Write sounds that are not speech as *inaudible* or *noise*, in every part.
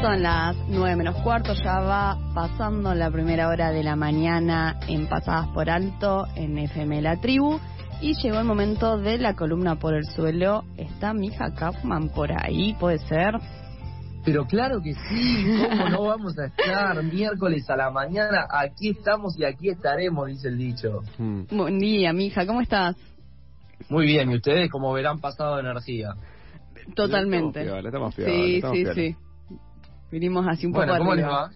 Son las nueve menos cuarto, ya va pasando la primera hora de la mañana en Pasadas por Alto en FM La Tribu. Y llegó el momento de la columna por el suelo. ¿Está Mija Kaufman por ahí? ¿Puede ser? Pero claro que sí, ¿cómo no vamos a estar miércoles a la mañana? Aquí estamos y aquí estaremos, dice el dicho. Mm. Buen día, Mija, ¿cómo estás? Muy bien, y ustedes como verán pasado de energía. Totalmente. sí, sí, sí. Vinimos así un bueno, poco ¿cómo les va?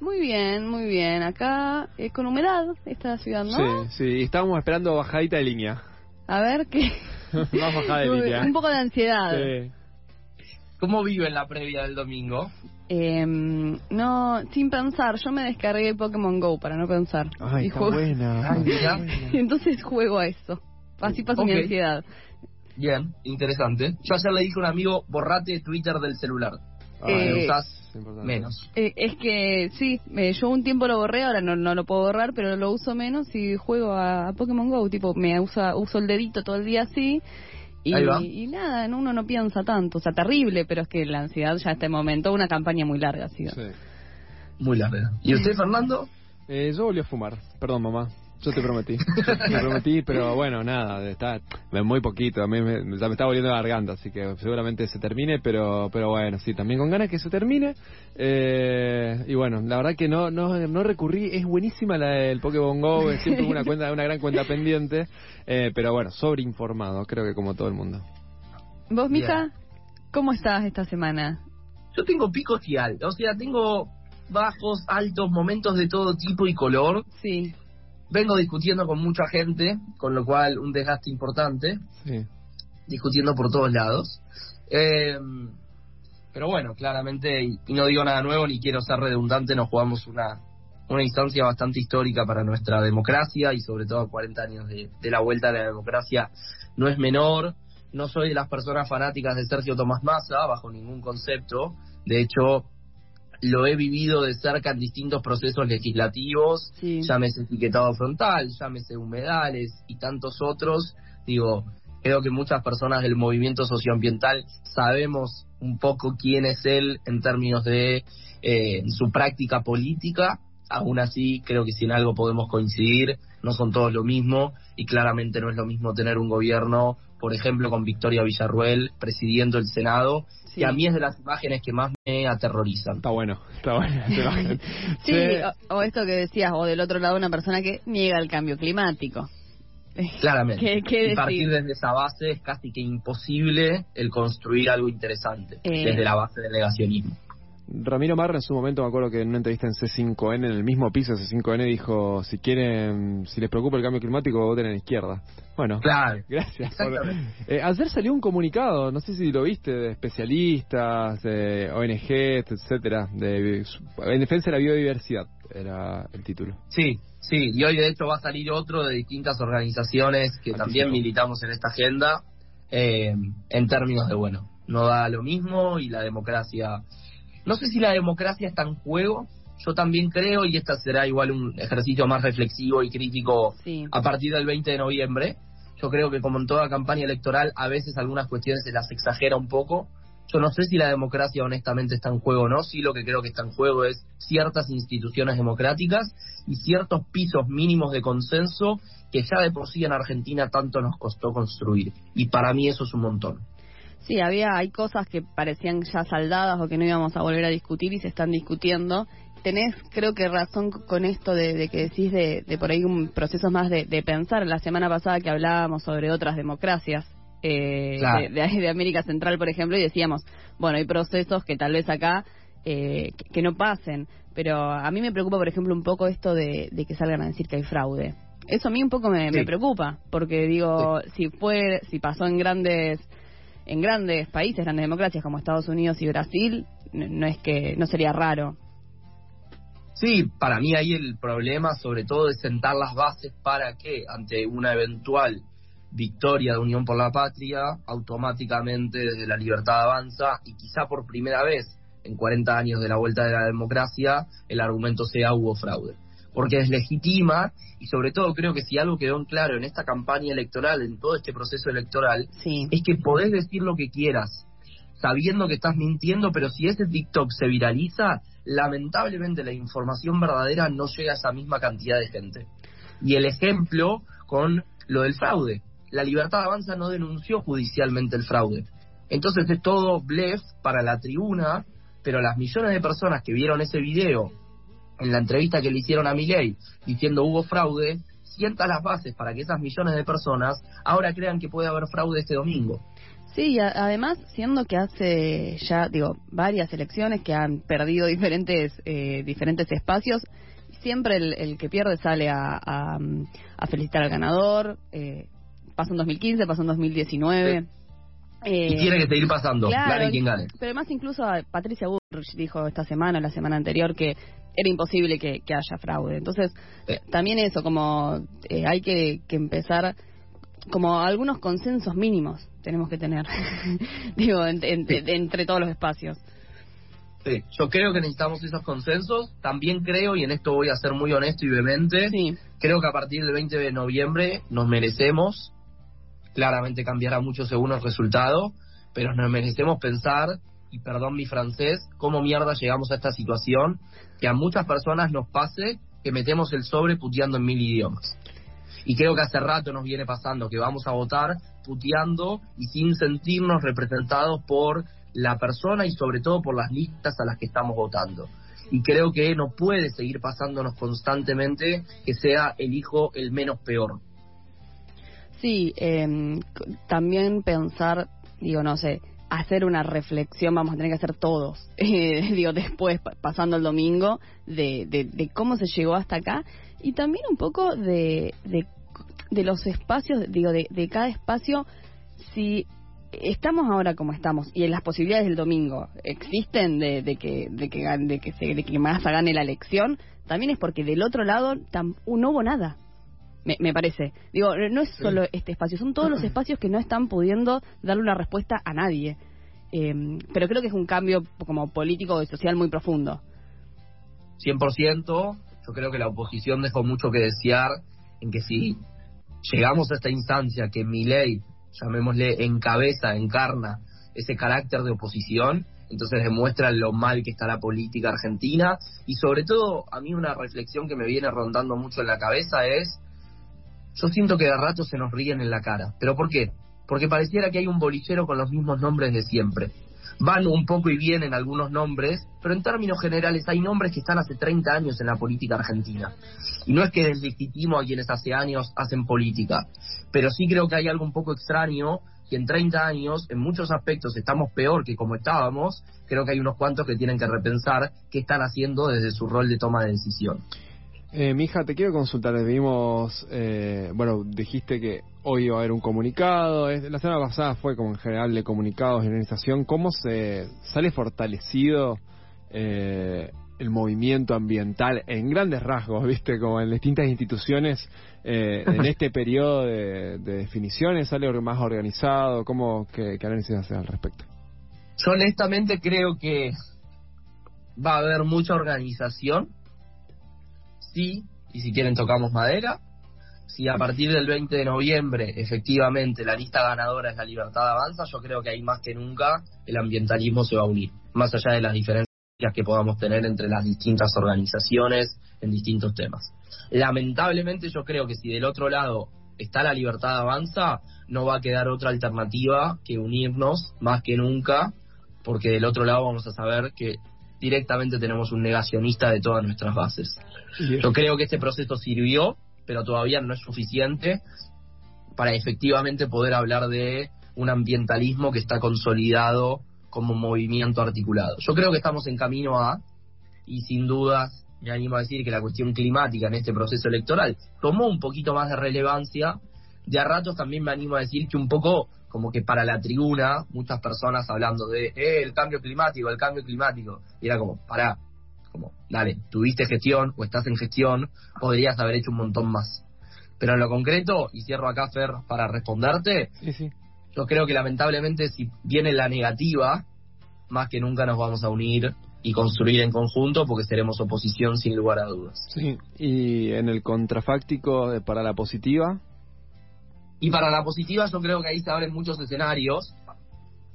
Muy bien, muy bien. Acá es con humedad esta ciudad, ¿no? Sí, sí. Estábamos esperando bajadita de línea. A ver qué. *laughs* Más bajada de *laughs* línea. Un poco de ansiedad. Sí. ¿Cómo vive en la previa del domingo? Eh, no, sin pensar. Yo me descargué Pokémon Go para no pensar. Ay, y está buena. *laughs* Ay, y entonces juego a eso. Así paso mi ansiedad. Bien, interesante. Yo ayer le dije a un amigo, borrate Twitter del celular. Eh, menos. Eh, es que sí, yo un tiempo lo borré, ahora no, no lo puedo borrar, pero lo uso menos y juego a, Pokémon Go, tipo, me usa, uso el dedito todo el día así. Y, y nada, uno no piensa tanto, o sea, terrible, pero es que la ansiedad ya a este momento, una campaña muy larga ha sido. Sí. Muy larga. ¿Y usted, Fernando? Eh, yo volví a fumar, perdón mamá. Yo te prometí. *laughs* te prometí, pero bueno, nada, está muy poquito. A mí me, me está volviendo la garganta, así que seguramente se termine, pero pero bueno, sí, también con ganas que se termine. Eh, y bueno, la verdad que no no, no recurrí. Es buenísima la del Pokémon Go, es siempre una, *laughs* cuenta, una gran cuenta pendiente, eh, pero bueno, sobreinformado, creo que como todo el mundo. ¿Vos, mija? ¿Cómo estás esta semana? Yo tengo picos y altos, o sea, tengo bajos, altos, momentos de todo tipo y color. Sí vengo discutiendo con mucha gente, con lo cual un desgaste importante, discutiendo por todos lados. Eh, pero bueno, claramente, y, no digo nada nuevo ni quiero ser redundante, nos jugamos una, una instancia bastante histórica para nuestra democracia y sobre todo 40 años de, de la vuelta a la democracia no es menor. No soy de las personas fanáticas de Sergio Tomás Massa, bajo ningún concepto. De hecho, lo he vivido de cerca en distintos procesos legislativos, llámese etiquetado frontal, llámese humedales y tantos otros. Digo, creo que muchas personas del movimiento socioambiental sabemos un poco quién es él en términos de eh, su práctica política. Aún así, creo que si en algo podemos coincidir, no son todos lo mismo y claramente no es lo mismo tener un gobierno, por ejemplo, con Victoria Villarruel presidiendo el Senado y a mí es de las imágenes que más me aterrorizan. Está bueno, está bueno. *laughs* sí, O, esto que decías, o del otro lado una persona que niega el cambio climático. *laughs* Claramente. y partir desde esa base es casi que imposible el construir algo interesante, eh. desde la base del negacionismo. Ramiro Marra en su momento me acuerdo que en una entrevista en C5N, en el mismo piso de C5N, dijo, si quieren, si les preocupa el cambio climático, voten en la izquierda. Bueno, claro. *laughs* gracias. Eh, ayer salió un comunicado, no sé si lo viste, de especialistas, de ONG, etcétera, de, en defensa de la biodiversidad, era el título. Sí, sí, y hoy de hecho va a salir otro de distintas organizaciones que también militamos en esta agenda, eh, en términos de, bueno, no da lo mismo y la democracia no sé si la democracia está en juego. Yo también creo, y esta será igual un ejercicio más reflexivo y crítico a partir del 20 de noviembre. Yo creo que como en toda campaña electoral, a veces algunas cuestiones se las exagera un poco. Yo no sé si la democracia honestamente está en juego o no, sí lo que creo que está en juego es ciertas instituciones democráticas y ciertos pisos mínimos de consenso que ya de por sí en Argentina tanto nos costó construir. Y para mí eso es un montón. Sí, había, hay cosas que parecían ya saldadas o que no íbamos a volver a discutir y se están discutiendo. Tenés, creo que razón con esto de, que decís de, por ahí un proceso más de, pensar. La semana pasada que hablábamos sobre otras democracias eh, de, América Central, por ejemplo, y decíamos, bueno, hay procesos que tal vez acá eh, que, no pasen. Pero a mí me preocupa, por ejemplo, un poco esto de, que salgan a decir que hay fraude. Eso a mí un poco me, me preocupa, porque digo, si fue, si pasó en grandes en grandes países, grandes democracias como Estados Unidos y Brasil, no es que no sería raro. Sí, para mí ahí el problema sobre todo es sentar las bases para que ante una eventual victoria de Unión por la Patria, automáticamente desde la libertad avanza y quizá por primera vez en 40 años de la vuelta de la democracia el argumento sea hubo fraude. Porque deslegitima y sobre todo creo que si algo quedó en claro en esta campaña electoral, en todo este proceso electoral, es que podés decir lo que quieras, sabiendo que estás mintiendo, pero si ese TikTok se viraliza, lamentablemente la información verdadera no llega a esa misma cantidad de gente. Y el ejemplo con lo del fraude. La Libertad Avanza no denunció judicialmente el fraude. Entonces es todo blef para la tribuna, pero las millones de personas que vieron ese video en la entrevista que le hicieron a Miguel diciendo hubo fraude, sienta las bases para que esas millones de personas ahora crean que puede haber fraude este domingo. Sí, además, siendo que hace ya, digo, varias elecciones que han perdido diferentes, eh, diferentes espacios, siempre el, que pierde sale a, a, felicitar al ganador. Eh, pasó en 2015, pasó en 2019. Eh, y tiene que seguir pasando, gane quien gane. Pero además incluso Patricia Burrich dijo esta semana, la semana anterior, que era imposible que, haya fraude. Entonces, también eso, como eh, hay que, que empezar como algunos consensos mínimos tenemos que tener, *laughs* digo, entre todos los espacios. Sí, yo creo que necesitamos esos consensos. También creo, y en esto voy a ser muy honesto y vehemente, creo que a partir del 20 de noviembre nos merecemos, claramente cambiará mucho según el resultado, pero nos merecemos pensar, y perdón mi francés, cómo mierda llegamos a esta situación, que a muchas personas nos pase que metemos el sobre puteando en mil idiomas. Y creo que hace rato nos viene pasando que vamos a votar puteando y sin sentirnos representados por la persona y sobre todo por las listas a las que estamos votando. Y creo que no puede seguir pasándonos constantemente que sea el hijo el menos peor. Sí, em, también pensar, digo, no sé, hacer una reflexión, vamos a tener que hacer todos, *laughs* eh, digo, después, pasando el domingo, de, de, cómo se llegó hasta acá y también un poco de, de de los espacios, digo, de, de cada espacio, si estamos ahora como estamos y en las posibilidades del domingo existen de, de que de que de que, se, de que Massa gane la elección también es porque del otro lado no hubo nada me, me, parece. Digo no es solo este espacio son todos los espacios que no están pudiendo darle una respuesta a nadie. Em, pero creo que es un cambio como político y social muy profundo. 100% yo creo que la oposición dejó mucho que desear en que si llegamos a esta instancia que mi ley, llamémosle, encabeza, encarna ese carácter de oposición, entonces demuestra lo mal que está la política argentina. Y sobre todo a mí una reflexión que me viene rondando mucho en la cabeza es, yo siento que de rato se nos ríen en la cara. ¿Pero por qué? Porque pareciera que hay un bolichero con los mismos nombres de siempre van un poco y vienen algunos nombres, pero en términos generales hay nombres que están hace 30 años en la política argentina. Y no es que deslegitimo a quienes hace años hacen política, pero sí creo que hay algo un poco extraño que en 30 años, en muchos aspectos, estamos peor que como estábamos. Creo que hay unos cuantos que tienen que repensar qué están haciendo desde su rol de toma de decisión. Eh, mija, te quiero consultar. Vimos, eh, bueno, dijiste que hoy iba a haber un comunicado. La semana pasada fue como en general de comunicados y organización. ¿Cómo se sale fortalecido eh, el movimiento ambiental en grandes rasgos, viste, como en distintas instituciones eh, en este *laughs* periodo de, definiciones? ¿Sale más organizado? ¿Cómo, qué, qué análisis hace al respecto? Yo honestamente creo que va a haber mucha organización sí, y si quieren tocamos madera, si a partir del 20 de noviembre efectivamente la lista ganadora es la libertad avanza, yo creo que ahí más que nunca el ambientalismo se va a unir, más allá de las diferencias que podamos tener entre las distintas organizaciones en distintos temas. Lamentablemente yo creo que si del otro lado está la libertad avanza, no va a quedar otra alternativa que unirnos más que nunca, porque del otro lado vamos a saber que directamente tenemos un negacionista de todas nuestras bases. Yo creo que este proceso sirvió, pero todavía no es suficiente para efectivamente poder hablar de un ambientalismo que está consolidado como movimiento articulado. Yo creo que estamos en camino a, y sin dudas me animo a decir que la cuestión climática en este proceso electoral tomó un poquito más de relevancia, de a ratos también me animo a decir que un poco como que para la tribuna, muchas personas hablando de eh, el cambio climático, el cambio climático, y era como, para Como, dale, tuviste gestión o estás en gestión, podrías haber hecho un montón más. Pero en lo concreto, y cierro acá, Fer, para responderte, yo creo que lamentablemente si viene la negativa, más que nunca nos vamos a unir y construir en conjunto porque seremos oposición sin lugar a dudas. Sí, y en el contrafáctico para la positiva. Y para la positiva yo creo que ahí se abren muchos escenarios.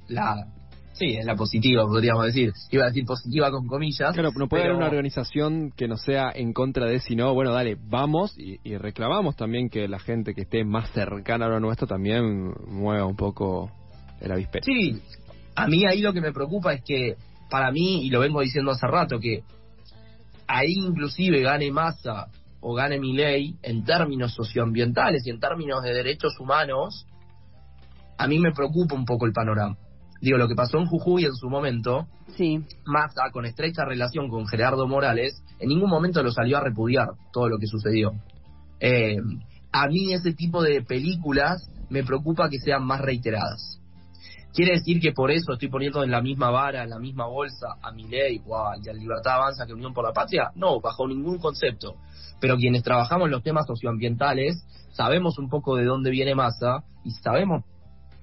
La, Sí, es la positiva, podríamos decir. Iba a decir positiva con comillas. Claro, no puede haber una organización que no sea en contra de, sino, bueno, dale, vamos y, reclamamos también que la gente que esté más cercana a lo nuestro también mueva un poco el avispero. Sí, a mí ahí lo que me preocupa es que, para mí, y lo vengo diciendo hace rato, que ahí inclusive gane masa o gane mi ley en términos socioambientales y en términos de derechos humanos, a mí me preocupa un poco el panorama. Digo, lo que pasó en Jujuy en su momento, sí. Massa, con estrecha relación con Gerardo Morales, en ningún momento lo salió a repudiar todo lo que sucedió. Eh, a mí ese tipo de películas me preocupa que sean más reiteradas. ¿Quiere decir que por eso estoy poniendo en la misma vara, en la misma bolsa a mi ley y a Libertad Avanza que Unión por la Patria? No, bajo ningún concepto. Pero quienes trabajamos los temas socioambientales sabemos un poco de dónde viene Massa y sabemos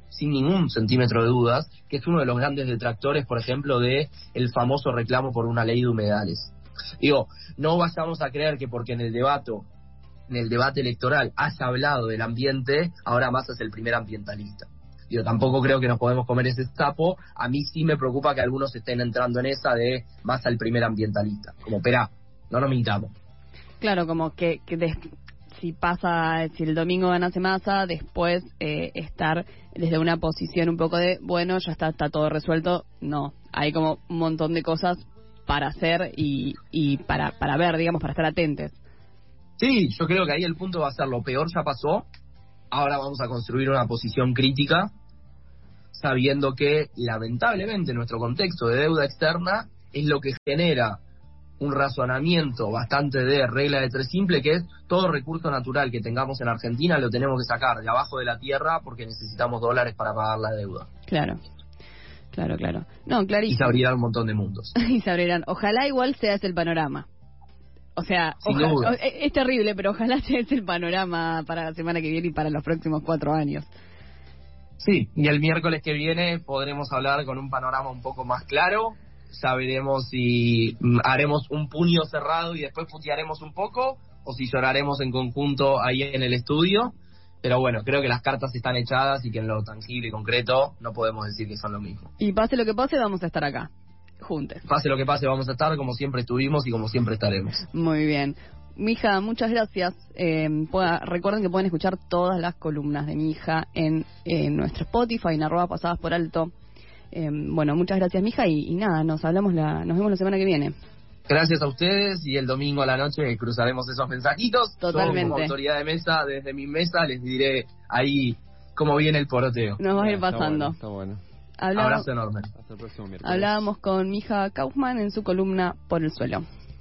sin ningún centímetro de dudas, que es uno de los grandes detractores, por ejemplo, de el famoso reclamo por una ley de humedales. Digo, no vayamos a creer que porque en el debate, en el debate electoral has hablado del ambiente, ahora más es el primer ambientalista. Yo tampoco creo que nos podemos comer ese sapo. A mí sí me preocupa que algunos estén entrando en esa de más al primer ambientalista. Como, espera, no nos mintamos. Claro, como que, que si pasa, si el domingo ganase masa, después eh, estar desde una posición un poco de, bueno, ya está, está todo resuelto. No, hay como un montón de cosas para hacer y, y para, para ver, digamos, para estar atentos. Sí, yo creo que ahí el punto va a ser lo peor ya pasó. Ahora vamos a construir una posición crítica, sabiendo que lamentablemente nuestro contexto de deuda externa es lo que genera un razonamiento bastante de regla de tres simple, que es todo recurso natural que tengamos en Argentina lo tenemos que sacar de abajo de la tierra porque necesitamos dólares para pagar la deuda. Claro. Claro, claro. No, clarísimo. Y se abrirán un montón de mundos. *laughs* y se abrirán. Ojalá igual sea ese el panorama. O sea, es terrible, pero ojalá sea ese el panorama para la semana que viene y para los próximos cuatro años. Sí, y el miércoles que viene podremos hablar con un panorama un poco más claro ya veremos si mm, haremos un puño cerrado y después putearemos un poco o si lloraremos en conjunto ahí en el estudio. Pero bueno, creo que las cartas están echadas y que en lo tangible y concreto no podemos decir que son lo mismo. Y pase lo que pase, vamos a estar acá, juntos. Pase lo que pase, vamos a estar como siempre estuvimos y como siempre estaremos. Muy bien. Mija, muchas gracias. Eh, recuerden que pueden escuchar todas las columnas de mi hija en, en nuestro Spotify, en arroba pasadas por alto. Em, bueno, muchas gracias, mija, y, y, nada, nos hablamos la, nos vemos la semana que viene. Gracias a ustedes y el domingo a la noche cruzaremos esos mensajitos. Totalmente. como autoridad de mesa, desde mi mesa les diré ahí cómo viene el poroteo. Nos va a ir pasando. Está bueno. Abrazo enorme. Hasta el próximo miércoles. Hablábamos con Mija Kaufman en su columna Por el suelo.